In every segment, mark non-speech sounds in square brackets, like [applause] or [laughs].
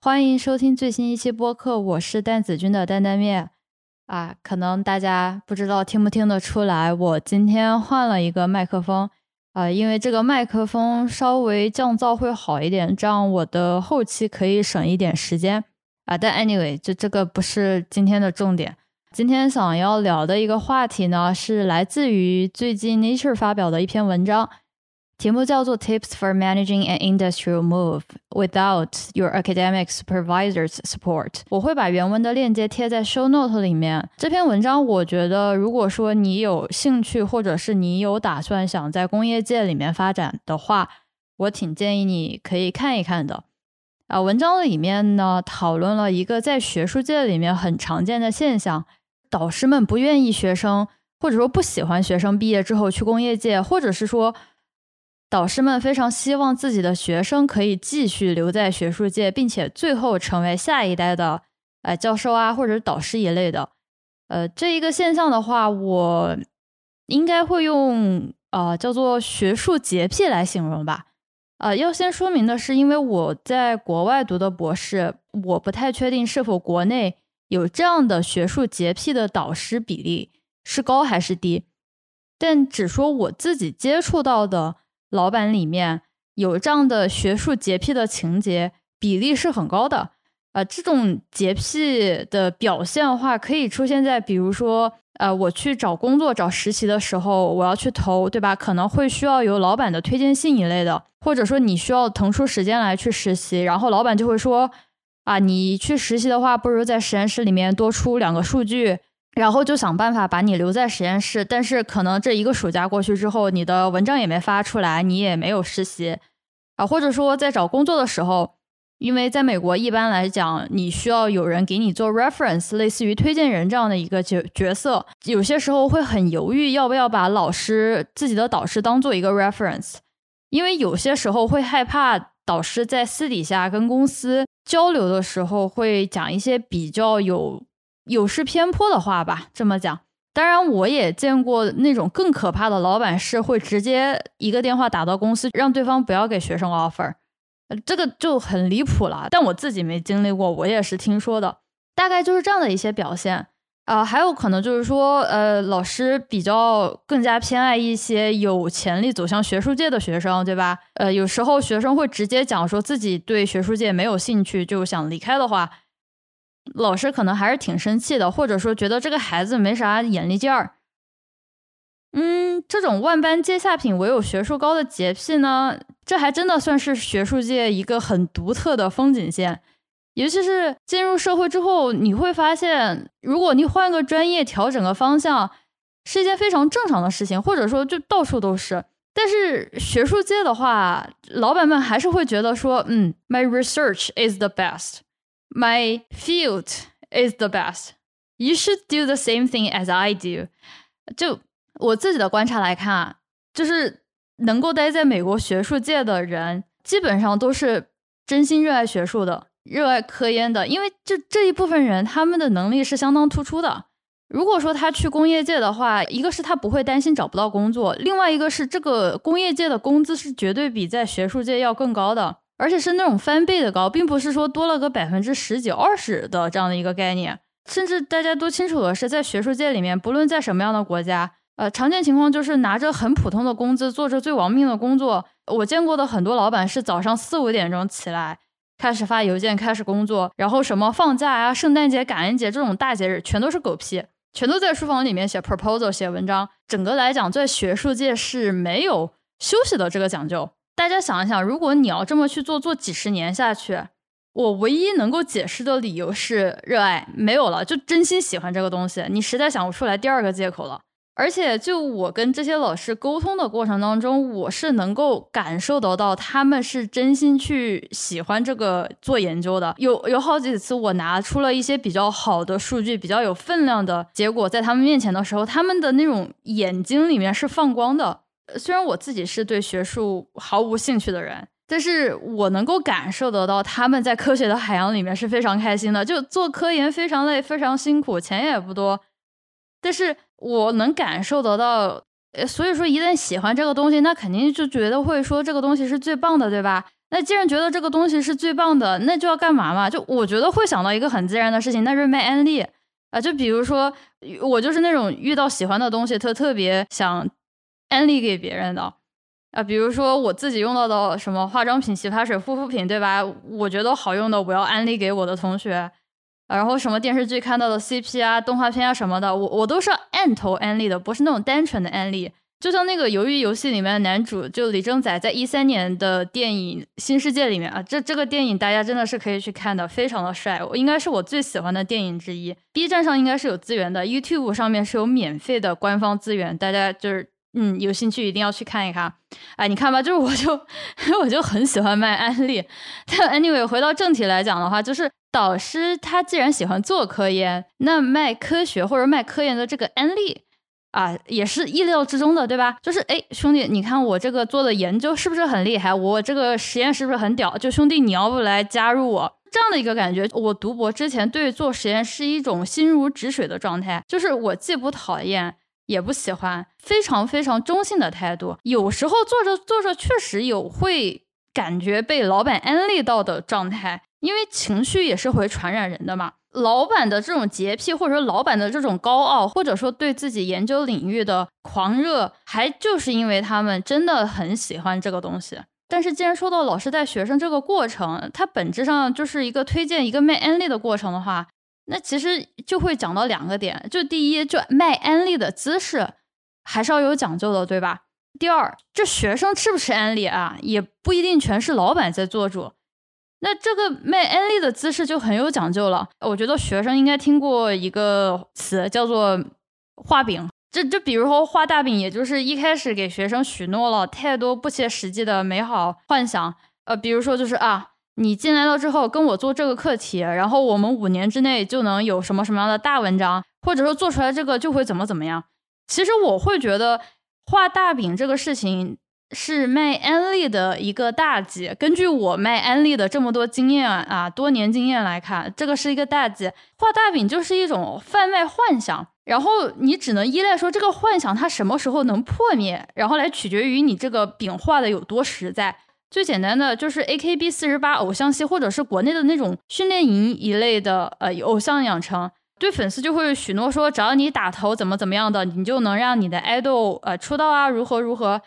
欢迎收听最新一期播客，我是蛋子君的担担面啊。可能大家不知道听不听得出来，我今天换了一个麦克风啊，因为这个麦克风稍微降噪会好一点，这样我的后期可以省一点时间啊。但 anyway，就这个不是今天的重点。今天想要聊的一个话题呢，是来自于最近 Nature 发表的一篇文章。题目叫做 Tips for Managing an Industrial Move Without Your Academic Supervisor's Support。我会把原文的链接贴在 Show Note 里面。这篇文章我觉得，如果说你有兴趣，或者是你有打算想在工业界里面发展的话，我挺建议你可以看一看的。啊，文章里面呢讨论了一个在学术界里面很常见的现象：导师们不愿意学生，或者说不喜欢学生毕业之后去工业界，或者是说。导师们非常希望自己的学生可以继续留在学术界，并且最后成为下一代的呃教授啊，或者导师一类的。呃，这一个现象的话，我应该会用呃叫做学术洁癖来形容吧。呃，要先说明的是，因为我在国外读的博士，我不太确定是否国内有这样的学术洁癖的导师比例是高还是低。但只说我自己接触到的。老板里面有这样的学术洁癖的情节比例是很高的，呃，这种洁癖的表现的话，可以出现在比如说，呃，我去找工作找实习的时候，我要去投，对吧？可能会需要有老板的推荐信一类的，或者说你需要腾出时间来去实习，然后老板就会说，啊，你去实习的话，不如在实验室里面多出两个数据。然后就想办法把你留在实验室，但是可能这一个暑假过去之后，你的文章也没发出来，你也没有实习啊，或者说在找工作的时候，因为在美国一般来讲，你需要有人给你做 reference，类似于推荐人这样的一个角角色，有些时候会很犹豫要不要把老师自己的导师当做一个 reference，因为有些时候会害怕导师在私底下跟公司交流的时候会讲一些比较有。有失偏颇的话吧，这么讲。当然，我也见过那种更可怕的老板，是会直接一个电话打到公司，让对方不要给学生 offer，这个就很离谱了。但我自己没经历过，我也是听说的，大概就是这样的一些表现。啊，还有可能就是说，呃，老师比较更加偏爱一些有潜力走向学术界的学生，对吧？呃，有时候学生会直接讲说自己对学术界没有兴趣，就想离开的话。老师可能还是挺生气的，或者说觉得这个孩子没啥眼力劲儿。嗯，这种万般皆下品，唯有学术高的洁癖呢，这还真的算是学术界一个很独特的风景线。尤其是进入社会之后，你会发现，如果你换个专业，调整个方向，是一件非常正常的事情，或者说就到处都是。但是学术界的话，老板们还是会觉得说，嗯，my research is the best。My field is the best. You should do the same thing as I do. 就我自己的观察来看啊，就是能够待在美国学术界的人，基本上都是真心热爱学术的、热爱科研的。因为这这一部分人，他们的能力是相当突出的。如果说他去工业界的话，一个是他不会担心找不到工作，另外一个是这个工业界的工资是绝对比在学术界要更高的。而且是那种翻倍的高，并不是说多了个百分之十几、二十的这样的一个概念。甚至大家都清楚的是，在学术界里面，不论在什么样的国家，呃，常见情况就是拿着很普通的工资，做着最亡命的工作。我见过的很多老板是早上四五点钟起来，开始发邮件，开始工作，然后什么放假呀、圣诞节、感恩节这种大节日，全都是狗屁，全都在书房里面写 proposal、写文章。整个来讲，在学术界是没有休息的这个讲究。大家想一想，如果你要这么去做，做几十年下去，我唯一能够解释的理由是热爱，没有了，就真心喜欢这个东西，你实在想不出来第二个借口了。而且，就我跟这些老师沟通的过程当中，我是能够感受得到他们是真心去喜欢这个做研究的。有有好几次，我拿出了一些比较好的数据，比较有分量的结果，在他们面前的时候，他们的那种眼睛里面是放光的。虽然我自己是对学术毫无兴趣的人，但是我能够感受得到他们在科学的海洋里面是非常开心的。就做科研非常累，非常辛苦，钱也不多，但是我能感受得到。所以说，一旦喜欢这个东西，那肯定就觉得会说这个东西是最棒的，对吧？那既然觉得这个东西是最棒的，那就要干嘛嘛？就我觉得会想到一个很自然的事情，那就是卖安利啊。就比如说，我就是那种遇到喜欢的东西，特特别想安利给别人的啊。比如说我自己用到的什么化妆品、洗发水、护肤品，对吧？我觉得好用的，我要安利给我的同学。然后什么电视剧看到的 CP 啊、动画片啊什么的，我我都是按头安利的，不是那种单纯的安利。就像那个《鱿鱼游戏》里面的男主，就李正宰，在一三年的电影《新世界》里面啊，这这个电影大家真的是可以去看的，非常的帅，我应该是我最喜欢的电影之一。B 站上应该是有资源的，YouTube 上面是有免费的官方资源，大家就是嗯有兴趣一定要去看一看。哎，你看吧，就是我就 [laughs] 我就很喜欢卖安利。但 anyway，回到正题来讲的话，就是导师他既然喜欢做科研，那卖科学或者卖科研的这个安利。啊，也是意料之中的，对吧？就是哎，兄弟，你看我这个做的研究是不是很厉害？我这个实验是不是很屌？就兄弟，你要不来加入我这样的一个感觉？我读博之前对做实验是一种心如止水的状态，就是我既不讨厌也不喜欢，非常非常中性的态度。有时候做着做着确实有会感觉被老板安利到的状态，因为情绪也是会传染人的嘛。老板的这种洁癖，或者说老板的这种高傲，或者说对自己研究领域的狂热，还就是因为他们真的很喜欢这个东西。但是，既然说到老师带学生这个过程，它本质上就是一个推荐、一个卖安利的过程的话，那其实就会讲到两个点：就第一，就卖安利的姿势还是要有讲究的，对吧？第二，这学生吃不吃安利啊，也不一定全是老板在做主。那这个卖安利的姿势就很有讲究了。我觉得学生应该听过一个词叫做画饼，这就比如说画大饼，也就是一开始给学生许诺了太多不切实际的美好幻想。呃，比如说就是啊，你进来了之后跟我做这个课题，然后我们五年之内就能有什么什么样的大文章，或者说做出来这个就会怎么怎么样。其实我会觉得画大饼这个事情。是卖安利的一个大忌。根据我卖安利的这么多经验啊，多年经验来看，这个是一个大忌。画大饼就是一种贩卖幻想，然后你只能依赖说这个幻想它什么时候能破灭，然后来取决于你这个饼画的有多实在。最简单的就是 A K B 四十八偶像系，或者是国内的那种训练营一类的呃偶像养成，对粉丝就会许诺说，只要你打头怎么怎么样的，你就能让你的爱豆呃出道啊，如何如何。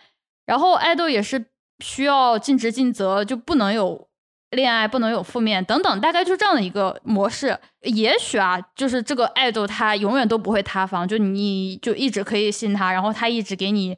然后爱豆也是需要尽职尽责，就不能有恋爱，不能有负面等等，大概就这样的一个模式。也许啊，就是这个爱豆他永远都不会塌房，就你就一直可以信他，然后他一直给你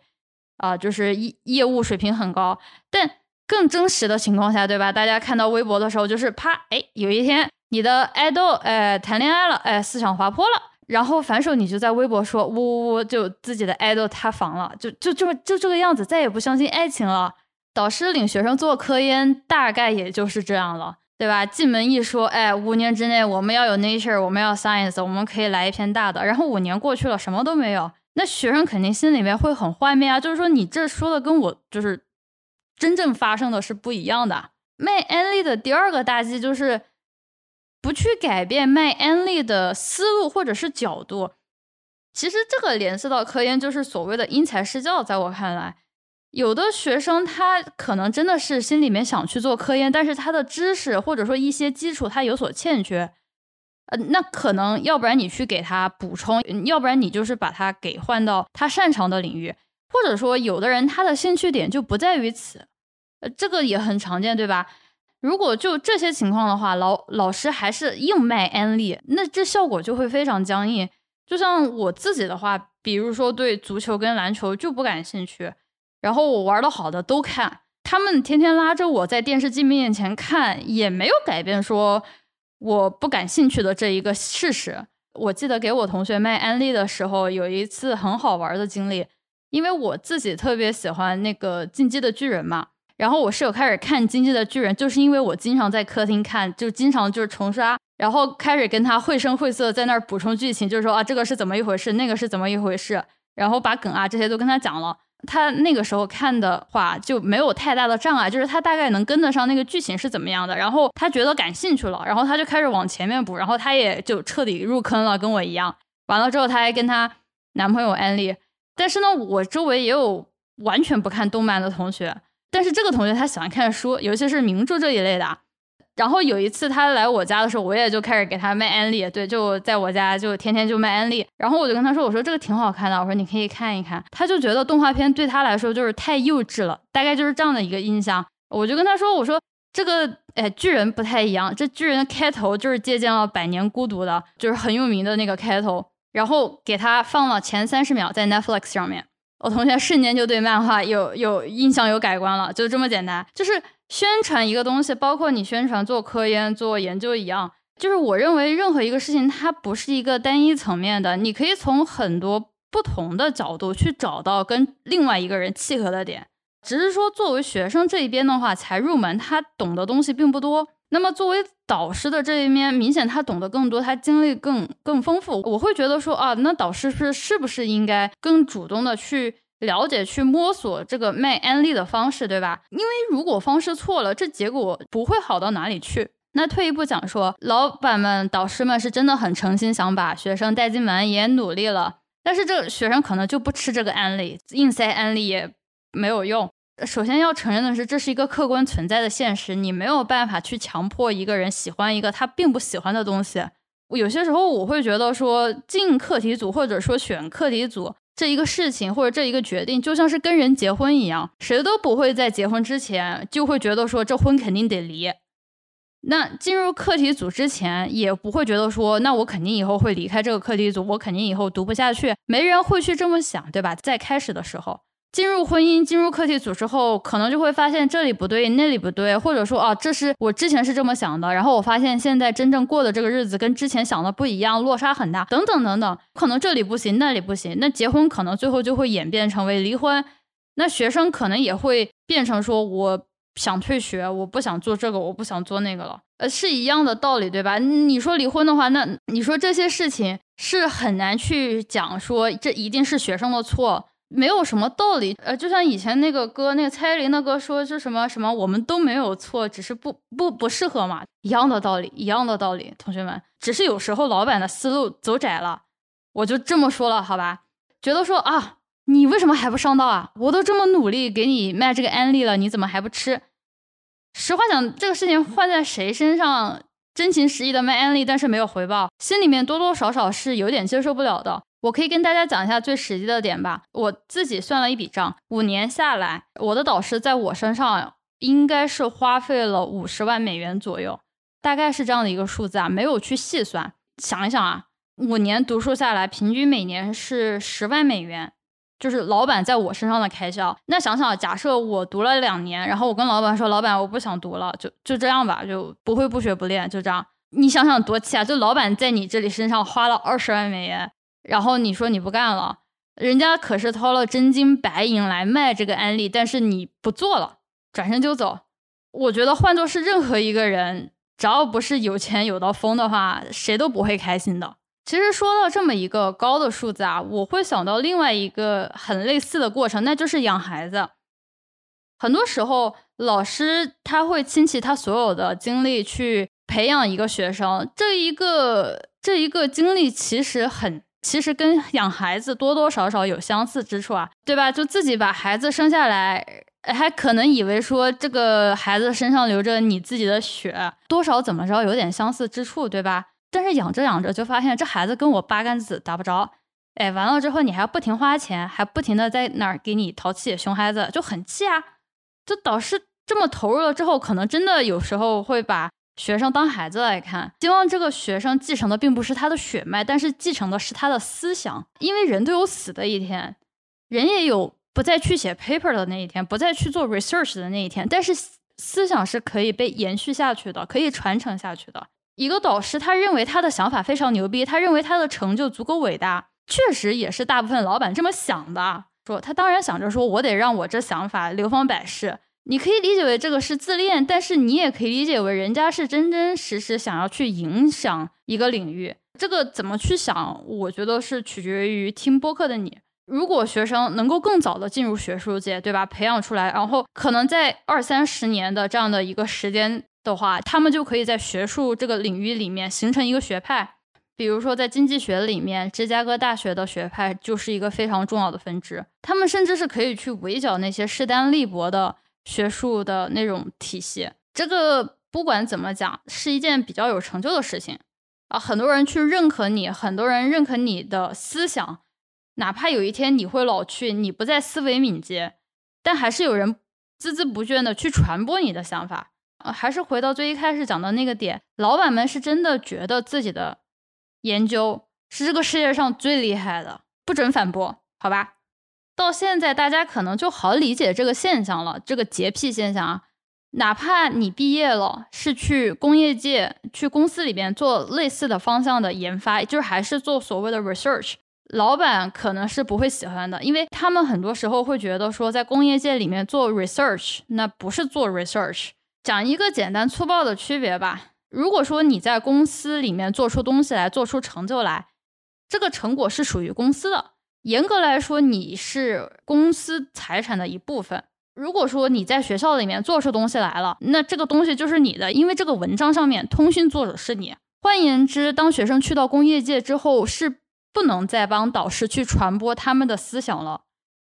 啊，就是业业务水平很高。但更真实的情况下，对吧？大家看到微博的时候，就是啪，哎，有一天你的爱豆哎谈恋爱了，哎思想滑坡了。然后反手你就在微博说呜呜呜，就自己的爱豆塌房了，就就这么就这个样子，再也不相信爱情了。导师领学生做科研，大概也就是这样了，对吧？进门一说，哎，五年之内我们要有 Nature，我们要 Science，我们可以来一篇大的。然后五年过去了，什么都没有，那学生肯定心里面会很幻灭啊。就是说你这说的跟我就是真正发生的是不一样的。卖安利的第二个大忌就是。不去改变卖安利的思路或者是角度，其实这个联系到科研就是所谓的因材施教。在我看来，有的学生他可能真的是心里面想去做科研，但是他的知识或者说一些基础他有所欠缺，呃，那可能要不然你去给他补充，要不然你就是把他给换到他擅长的领域，或者说有的人他的兴趣点就不在于此，呃，这个也很常见，对吧？如果就这些情况的话，老老师还是硬卖安利，那这效果就会非常僵硬。就像我自己的话，比如说对足球跟篮球就不感兴趣，然后我玩的好的都看，他们天天拉着我在电视机面前看，也没有改变说我不感兴趣的这一个事实。我记得给我同学卖安利的时候，有一次很好玩的经历，因为我自己特别喜欢那个进击的巨人嘛。然后我室友开始看《经济的巨人》，就是因为我经常在客厅看，就经常就是重刷，然后开始跟他绘声绘色在那儿补充剧情，就是说啊这个是怎么一回事，那个是怎么一回事，然后把梗啊这些都跟他讲了。他那个时候看的话就没有太大的障碍，就是他大概能跟得上那个剧情是怎么样的，然后他觉得感兴趣了，然后他就开始往前面补，然后他也就彻底入坑了，跟我一样。完了之后他还跟他男朋友安利，但是呢，我周围也有完全不看动漫的同学。但是这个同学他喜欢看书，尤其是名著这一类的。然后有一次他来我家的时候，我也就开始给他卖安利，对，就在我家就天天就卖安利。然后我就跟他说：“我说这个挺好看的，我说你可以看一看。”他就觉得动画片对他来说就是太幼稚了，大概就是这样的一个印象。我就跟他说：“我说这个哎巨人不太一样，这巨人的开头就是借鉴了《百年孤独》的，就是很有名的那个开头。”然后给他放了前三十秒在 Netflix 上面，我同学瞬间就对漫画有有印象有改观了，就这么简单，就是。宣传一个东西，包括你宣传做科研、做研究一样，就是我认为任何一个事情，它不是一个单一层面的，你可以从很多不同的角度去找到跟另外一个人契合的点。只是说，作为学生这一边的话，才入门，他懂的东西并不多。那么作为导师的这一面，明显他懂得更多，他经历更更丰富。我会觉得说啊，那导师是是不是应该更主动的去？了解去摸索这个卖安利的方式，对吧？因为如果方式错了，这结果不会好到哪里去。那退一步讲说，老板们、导师们是真的很诚心想把学生带进门，也努力了，但是这学生可能就不吃这个安利，硬塞安利也没有用。首先要承认的是，这是一个客观存在的现实，你没有办法去强迫一个人喜欢一个他并不喜欢的东西。有些时候我会觉得说，进课题组或者说选课题组。这一个事情或者这一个决定，就像是跟人结婚一样，谁都不会在结婚之前就会觉得说这婚肯定得离。那进入课题组之前，也不会觉得说，那我肯定以后会离开这个课题组，我肯定以后读不下去，没人会去这么想，对吧？在开始的时候。进入婚姻、进入课题组之后，可能就会发现这里不对，那里不对，或者说啊，这是我之前是这么想的，然后我发现现在真正过的这个日子跟之前想的不一样，落差很大，等等等等，可能这里不行，那里不行，那结婚可能最后就会演变成为离婚，那学生可能也会变成说我想退学，我不想做这个，我不想做那个了，呃，是一样的道理，对吧？你说离婚的话，那你说这些事情是很难去讲说这一定是学生的错。没有什么道理，呃，就像以前那个歌，那个蔡依林的歌说是什么什么，我们都没有错，只是不不不适合嘛，一样的道理，一样的道理，同学们，只是有时候老板的思路走窄了，我就这么说了，好吧？觉得说啊，你为什么还不上道啊？我都这么努力给你卖这个安利了，你怎么还不吃？实话讲，这个事情换在谁身上，真情实意的卖安利，但是没有回报，心里面多多少少是有点接受不了的。我可以跟大家讲一下最实际的点吧。我自己算了一笔账，五年下来，我的导师在我身上应该是花费了五十万美元左右，大概是这样的一个数字啊，没有去细算。想一想啊，五年读书下来，平均每年是十万美元，就是老板在我身上的开销。那想想，假设我读了两年，然后我跟老板说，老板我不想读了，就就这样吧，就不会不学不练，就这样。你想想多气啊！就老板在你这里身上花了二十万美元。然后你说你不干了，人家可是掏了真金白银来卖这个安利，但是你不做了，转身就走。我觉得换做是任何一个人，只要不是有钱有到疯的话，谁都不会开心的。其实说到这么一个高的数字啊，我会想到另外一个很类似的过程，那就是养孩子。很多时候，老师他会倾其他所有的精力去培养一个学生，这一个这一个经历其实很。其实跟养孩子多多少少有相似之处啊，对吧？就自己把孩子生下来，还可能以为说这个孩子身上流着你自己的血，多少怎么着有点相似之处，对吧？但是养着养着就发现这孩子跟我八竿子打不着，哎，完了之后你还要不停花钱，还不停的在那儿给你淘气，熊孩子就很气啊。就导师这么投入了之后，可能真的有时候会把。学生当孩子来看，希望这个学生继承的并不是他的血脉，但是继承的是他的思想。因为人都有死的一天，人也有不再去写 paper 的那一天，不再去做 research 的那一天。但是思想是可以被延续下去的，可以传承下去的。一个导师他认为他的想法非常牛逼，他认为他的成就足够伟大，确实也是大部分老板这么想的。说他当然想着说，我得让我这想法流芳百世。你可以理解为这个是自恋，但是你也可以理解为人家是真真实实想要去影响一个领域。这个怎么去想，我觉得是取决于听播客的你。如果学生能够更早的进入学术界，对吧？培养出来，然后可能在二三十年的这样的一个时间的话，他们就可以在学术这个领域里面形成一个学派。比如说在经济学里面，芝加哥大学的学派就是一个非常重要的分支。他们甚至是可以去围剿那些势单力薄的。学术的那种体系。这个不管怎么讲，是一件比较有成就的事情啊！很多人去认可你，很多人认可你的思想，哪怕有一天你会老去，你不再思维敏捷，但还是有人孜孜不倦的去传播你的想法。呃，还是回到最一开始讲的那个点，老板们是真的觉得自己的研究是这个世界上最厉害的，不准反驳，好吧？到现在大家可能就好理解这个现象了，这个洁癖现象啊。哪怕你毕业了，是去工业界、去公司里边做类似的方向的研发，就是还是做所谓的 research，老板可能是不会喜欢的，因为他们很多时候会觉得说，在工业界里面做 research，那不是做 research。讲一个简单粗暴的区别吧。如果说你在公司里面做出东西来，做出成就来，这个成果是属于公司的。严格来说，你是公司财产的一部分。如果说你在学校里面做出东西来了，那这个东西就是你的，因为这个文章上面通讯作者是你。换言之，当学生去到工业界之后，是不能再帮导师去传播他们的思想了，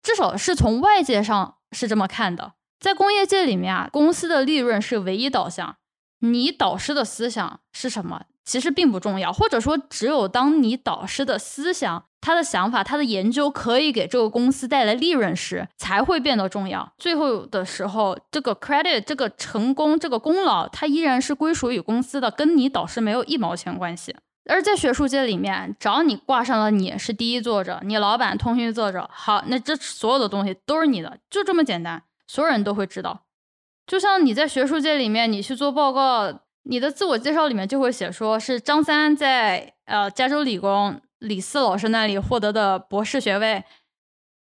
至少是从外界上是这么看的。在工业界里面啊，公司的利润是唯一导向，你导师的思想是什么，其实并不重要。或者说，只有当你导师的思想、他的想法、他的研究可以给这个公司带来利润时，才会变得重要。最后的时候，这个 credit、这个成功、这个功劳，它依然是归属于公司的，跟你导师没有一毛钱关系。而在学术界里面，只要你挂上了你是第一作者，你老板通讯作者，好，那这所有的东西都是你的，就这么简单。所有人都会知道，就像你在学术界里面，你去做报告，你的自我介绍里面就会写说是张三在呃加州理工李四老师那里获得的博士学位，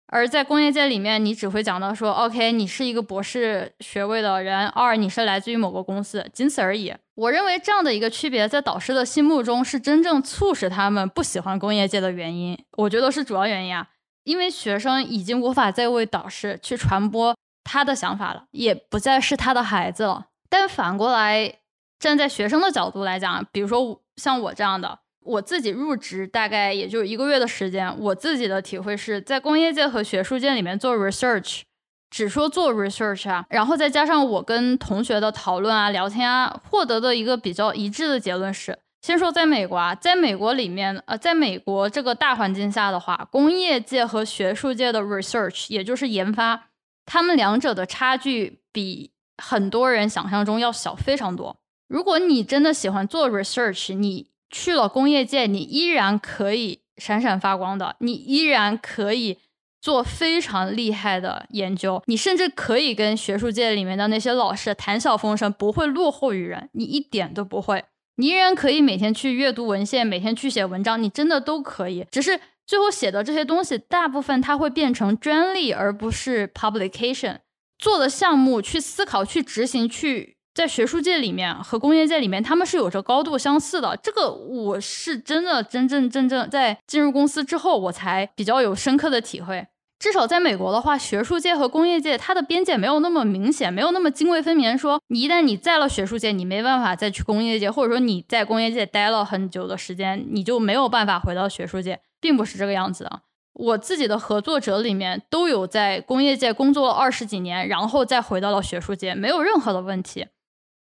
而在工业界里面，你只会讲到说，OK，你是一个博士学位的人，二你是来自于某个公司，仅此而已。我认为这样的一个区别，在导师的心目中是真正促使他们不喜欢工业界的原因，我觉得是主要原因啊，因为学生已经无法再为导师去传播。他的想法了，也不再是他的孩子了。但反过来，站在学生的角度来讲，比如说像我这样的，我自己入职大概也就一个月的时间，我自己的体会是在工业界和学术界里面做 research，只说做 research 啊，然后再加上我跟同学的讨论啊、聊天啊，获得的一个比较一致的结论是：先说在美国啊，在美国里面，呃，在美国这个大环境下的话，工业界和学术界的 research，也就是研发。他们两者的差距比很多人想象中要小非常多。如果你真的喜欢做 research，你去了工业界，你依然可以闪闪发光的，你依然可以做非常厉害的研究，你甚至可以跟学术界里面的那些老师谈笑风生，不会落后于人，你一点都不会。你依然可以每天去阅读文献，每天去写文章，你真的都可以，只是。最后写的这些东西，大部分它会变成专利，而不是 publication。做的项目去思考、去执行、去在学术界里面和工业界里面，他们是有着高度相似的。这个我是真的真真正正在进入公司之后，我才比较有深刻的体会。至少在美国的话，学术界和工业界它的边界没有那么明显，没有那么泾渭分明。说你一旦你在了学术界，你没办法再去工业界，或者说你在工业界待了很久的时间，你就没有办法回到学术界。并不是这个样子的。我自己的合作者里面都有在工业界工作了二十几年，然后再回到了学术界，没有任何的问题。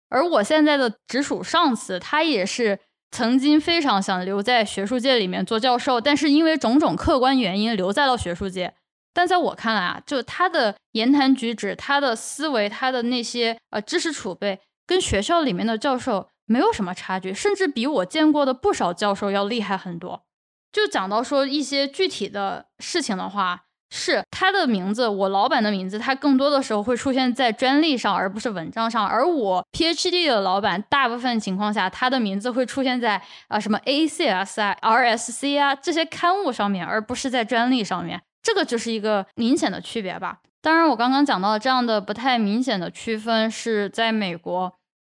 而我现在的直属上司，他也是曾经非常想留在学术界里面做教授，但是因为种种客观原因留在了学术界。但在我看来啊，就他的言谈举止、他的思维、他的那些呃知识储备，跟学校里面的教授没有什么差距，甚至比我见过的不少教授要厉害很多。就讲到说一些具体的事情的话，是他的名字，我老板的名字，他更多的时候会出现在专利上，而不是文章上。而我 PhD 的老板，大部分情况下，他的名字会出现在啊什么 ACS 啊、RSC 啊这些刊物上面，而不是在专利上面。这个就是一个明显的区别吧。当然，我刚刚讲到的这样的不太明显的区分是在美国，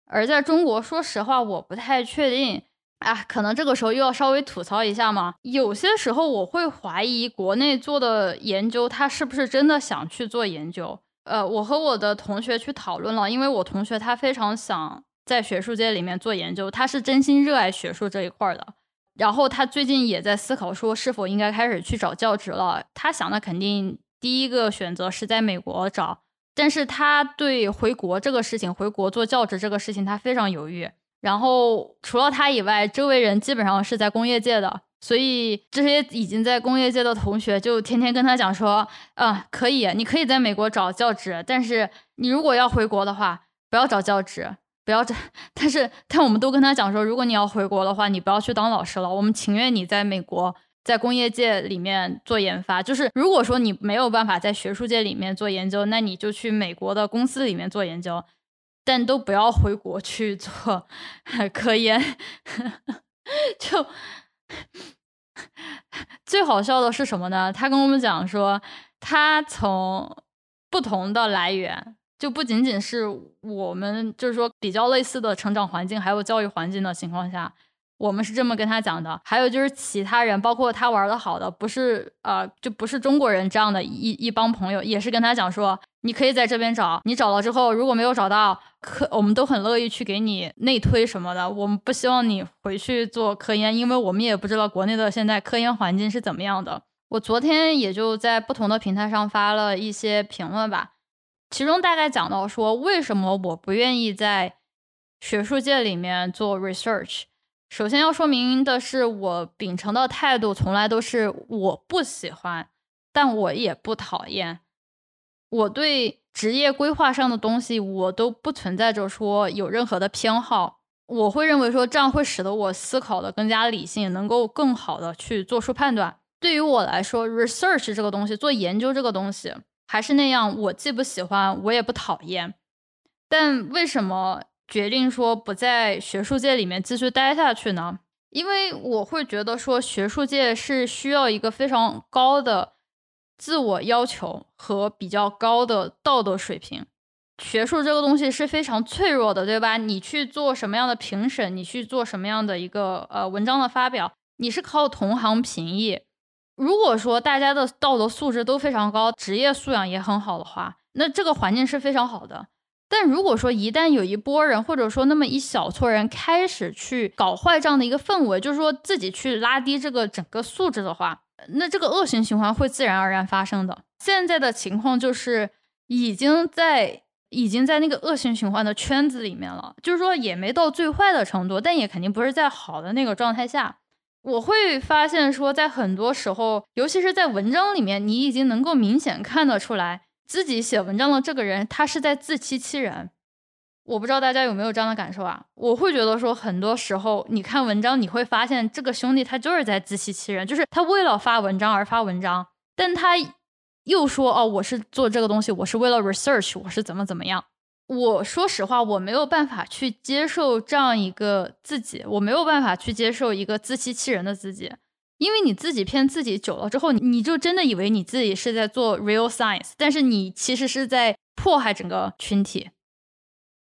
而在中国，说实话，我不太确定。啊，可能这个时候又要稍微吐槽一下嘛。有些时候我会怀疑国内做的研究，他是不是真的想去做研究？呃，我和我的同学去讨论了，因为我同学他非常想在学术界里面做研究，他是真心热爱学术这一块的。然后他最近也在思考说，是否应该开始去找教职了。他想的肯定第一个选择是在美国找。但是他对回国这个事情，回国做教职这个事情，他非常犹豫。然后除了他以外，周围人基本上是在工业界的，所以这些已经在工业界的同学就天天跟他讲说，嗯，可以，你可以在美国找教职，但是你如果要回国的话，不要找教职，不要找。但是，但我们都跟他讲说，如果你要回国的话，你不要去当老师了，我们情愿你在美国。在工业界里面做研发，就是如果说你没有办法在学术界里面做研究，那你就去美国的公司里面做研究，但都不要回国去做 [laughs] 科研。[laughs] 就最好笑的是什么呢？他跟我们讲说，他从不同的来源，就不仅仅是我们，就是说比较类似的成长环境，还有教育环境的情况下。我们是这么跟他讲的，还有就是其他人，包括他玩的好的，不是呃，就不是中国人这样的一一帮朋友，也是跟他讲说，你可以在这边找，你找了之后，如果没有找到，可我们都很乐意去给你内推什么的。我们不希望你回去做科研，因为我们也不知道国内的现在科研环境是怎么样的。我昨天也就在不同的平台上发了一些评论吧，其中大概讲到说，为什么我不愿意在学术界里面做 research。首先要说明的是，我秉承的态度从来都是我不喜欢，但我也不讨厌。我对职业规划上的东西，我都不存在着说有任何的偏好。我会认为说这样会使得我思考的更加理性，能够更好的去做出判断。对于我来说，research 这个东西，做研究这个东西，还是那样，我既不喜欢，我也不讨厌。但为什么？决定说不在学术界里面继续待下去呢？因为我会觉得说学术界是需要一个非常高的自我要求和比较高的道德水平。学术这个东西是非常脆弱的，对吧？你去做什么样的评审，你去做什么样的一个呃文章的发表，你是靠同行评议。如果说大家的道德素质都非常高，职业素养也很好的话，那这个环境是非常好的。但如果说一旦有一波人，或者说那么一小撮人开始去搞坏这样的一个氛围，就是说自己去拉低这个整个素质的话，那这个恶性循环会自然而然发生的。现在的情况就是已经在已经在那个恶性循环的圈子里面了，就是说也没到最坏的程度，但也肯定不是在好的那个状态下。我会发现说，在很多时候，尤其是在文章里面，你已经能够明显看得出来。自己写文章的这个人，他是在自欺欺人。我不知道大家有没有这样的感受啊？我会觉得说，很多时候你看文章，你会发现这个兄弟他就是在自欺欺人，就是他为了发文章而发文章，但他又说哦，我是做这个东西，我是为了 research，我是怎么怎么样。我说实话，我没有办法去接受这样一个自己，我没有办法去接受一个自欺欺人的自己。因为你自己骗自己久了之后，你就真的以为你自己是在做 real science，但是你其实是在迫害整个群体，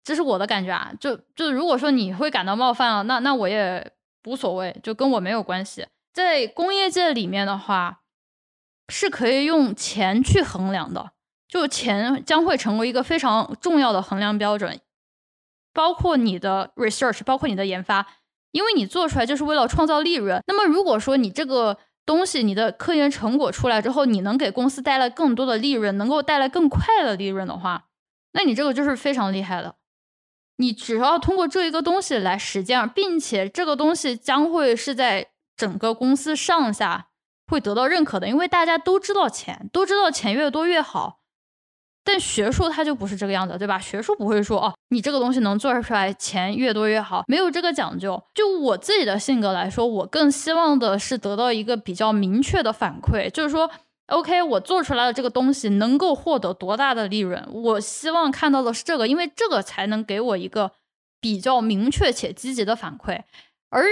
这是我的感觉啊。就就如果说你会感到冒犯了，那那我也无所谓，就跟我没有关系。在工业界里面的话，是可以用钱去衡量的，就钱将会成为一个非常重要的衡量标准，包括你的 research，包括你的研发。因为你做出来就是为了创造利润，那么如果说你这个东西，你的科研成果出来之后，你能给公司带来更多的利润，能够带来更快的利润的话，那你这个就是非常厉害的。你只要通过这一个东西来实践，并且这个东西将会是在整个公司上下会得到认可的，因为大家都知道钱，都知道钱越多越好。但学术它就不是这个样子，对吧？学术不会说哦，你这个东西能做出来，钱越多越好，没有这个讲究。就我自己的性格来说，我更希望的是得到一个比较明确的反馈，就是说，OK，我做出来的这个东西能够获得多大的利润，我希望看到的是这个，因为这个才能给我一个比较明确且积极的反馈。而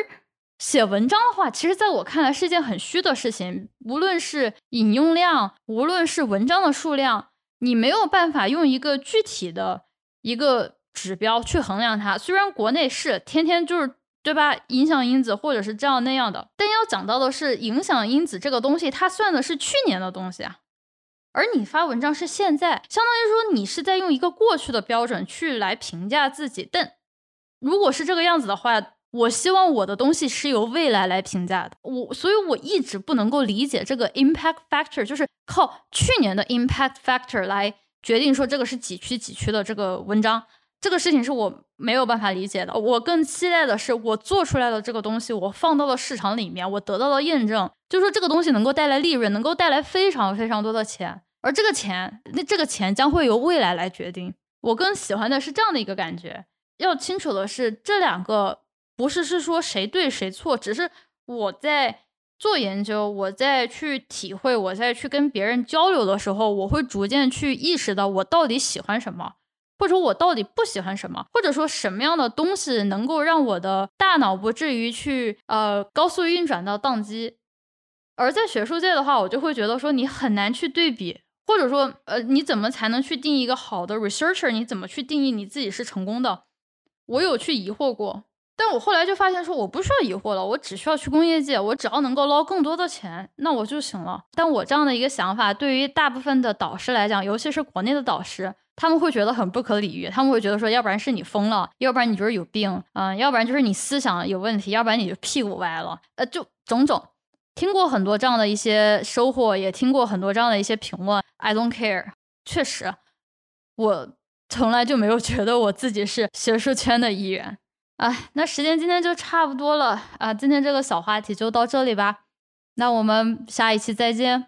写文章的话，其实在我看来是一件很虚的事情，无论是引用量，无论是文章的数量。你没有办法用一个具体的一个指标去衡量它。虽然国内是天天就是对吧，影响因子或者是这样那样的，但要讲到的是影响因子这个东西，它算的是去年的东西啊。而你发文章是现在，相当于说你是在用一个过去的标准去来评价自己。但如果是这个样子的话，我希望我的东西是由未来来评价的，我所以，我一直不能够理解这个 impact factor，就是靠去年的 impact factor 来决定说这个是几区几区的这个文章，这个事情是我没有办法理解的。我更期待的是，我做出来的这个东西，我放到了市场里面，我得到了验证，就说这个东西能够带来利润，能够带来非常非常多的钱，而这个钱，那这个钱将会由未来来决定。我更喜欢的是这样的一个感觉。要清楚的是，这两个不是是说谁对谁错，只是我在。做研究，我在去体会，我在去跟别人交流的时候，我会逐渐去意识到我到底喜欢什么，或者我到底不喜欢什么，或者说什么样的东西能够让我的大脑不至于去呃高速运转到宕机。而在学术界的话，我就会觉得说你很难去对比，或者说呃你怎么才能去定义一个好的 researcher？你怎么去定义你自己是成功的？我有去疑惑过。但我后来就发现，说我不需要疑惑了，我只需要去工业界，我只要能够捞更多的钱，那我就行了。但我这样的一个想法，对于大部分的导师来讲，尤其是国内的导师，他们会觉得很不可理喻，他们会觉得说，要不然是你疯了，要不然你就是有病，嗯，要不然就是你思想有问题，要不然你就屁股歪了，呃，就种种。听过很多这样的一些收获，也听过很多这样的一些评论。I don't care，确实，我从来就没有觉得我自己是学术圈的一员。哎，那时间今天就差不多了啊，今天这个小话题就到这里吧，那我们下一期再见。